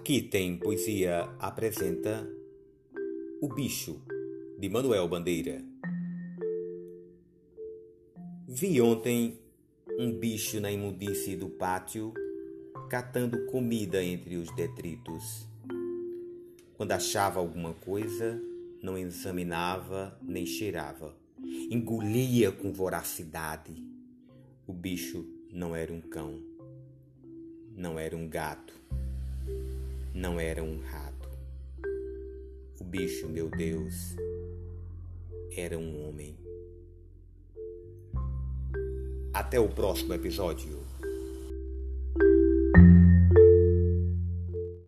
Aqui tem poesia apresenta O Bicho, de Manuel Bandeira. Vi ontem um bicho na imundície do pátio, catando comida entre os detritos. Quando achava alguma coisa, não examinava nem cheirava. Engolia com voracidade. O bicho não era um cão, não era um gato não era um rato. O bicho, meu Deus, era um homem. Até o próximo episódio.